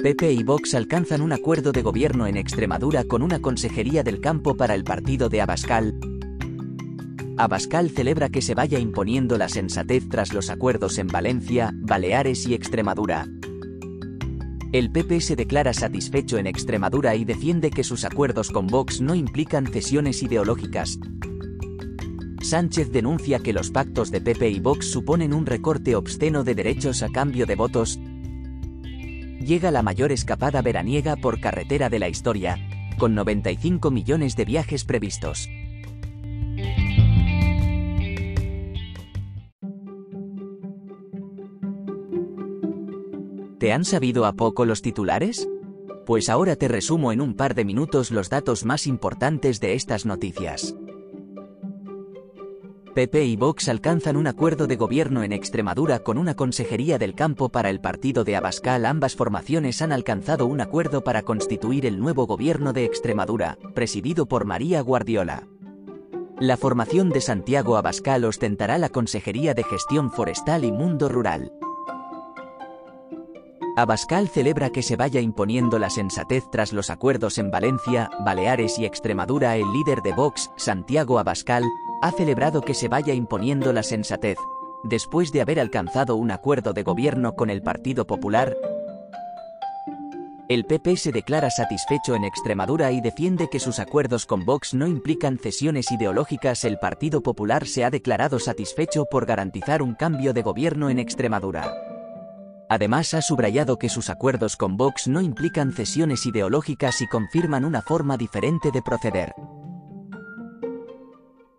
PP y Vox alcanzan un acuerdo de gobierno en Extremadura con una consejería del campo para el partido de Abascal. Abascal celebra que se vaya imponiendo la sensatez tras los acuerdos en Valencia, Baleares y Extremadura. El PP se declara satisfecho en Extremadura y defiende que sus acuerdos con Vox no implican cesiones ideológicas. Sánchez denuncia que los pactos de PP y Vox suponen un recorte obsceno de derechos a cambio de votos, llega la mayor escapada veraniega por carretera de la historia, con 95 millones de viajes previstos. ¿Te han sabido a poco los titulares? Pues ahora te resumo en un par de minutos los datos más importantes de estas noticias. PP y Vox alcanzan un acuerdo de gobierno en Extremadura con una consejería del campo para el partido de Abascal. Ambas formaciones han alcanzado un acuerdo para constituir el nuevo gobierno de Extremadura, presidido por María Guardiola. La formación de Santiago Abascal ostentará la Consejería de Gestión Forestal y Mundo Rural. Abascal celebra que se vaya imponiendo la sensatez tras los acuerdos en Valencia, Baleares y Extremadura. El líder de Vox, Santiago Abascal, ha celebrado que se vaya imponiendo la sensatez, después de haber alcanzado un acuerdo de gobierno con el Partido Popular, el PP se declara satisfecho en Extremadura y defiende que sus acuerdos con Vox no implican cesiones ideológicas. El Partido Popular se ha declarado satisfecho por garantizar un cambio de gobierno en Extremadura. Además ha subrayado que sus acuerdos con Vox no implican cesiones ideológicas y confirman una forma diferente de proceder.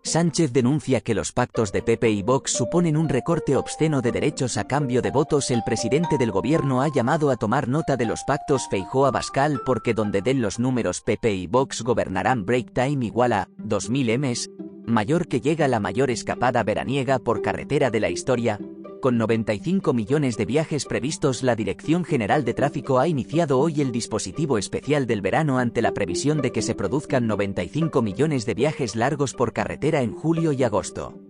Sánchez denuncia que los pactos de PP y Vox suponen un recorte obsceno de derechos a cambio de votos. El presidente del gobierno ha llamado a tomar nota de los pactos Feijóo-Abascal porque donde den los números PP y Vox gobernarán break time igual a 2000 Ms, mayor que llega la mayor escapada veraniega por carretera de la historia, con 95 millones de viajes previstos, la Dirección General de Tráfico ha iniciado hoy el dispositivo especial del verano ante la previsión de que se produzcan 95 millones de viajes largos por carretera en julio y agosto.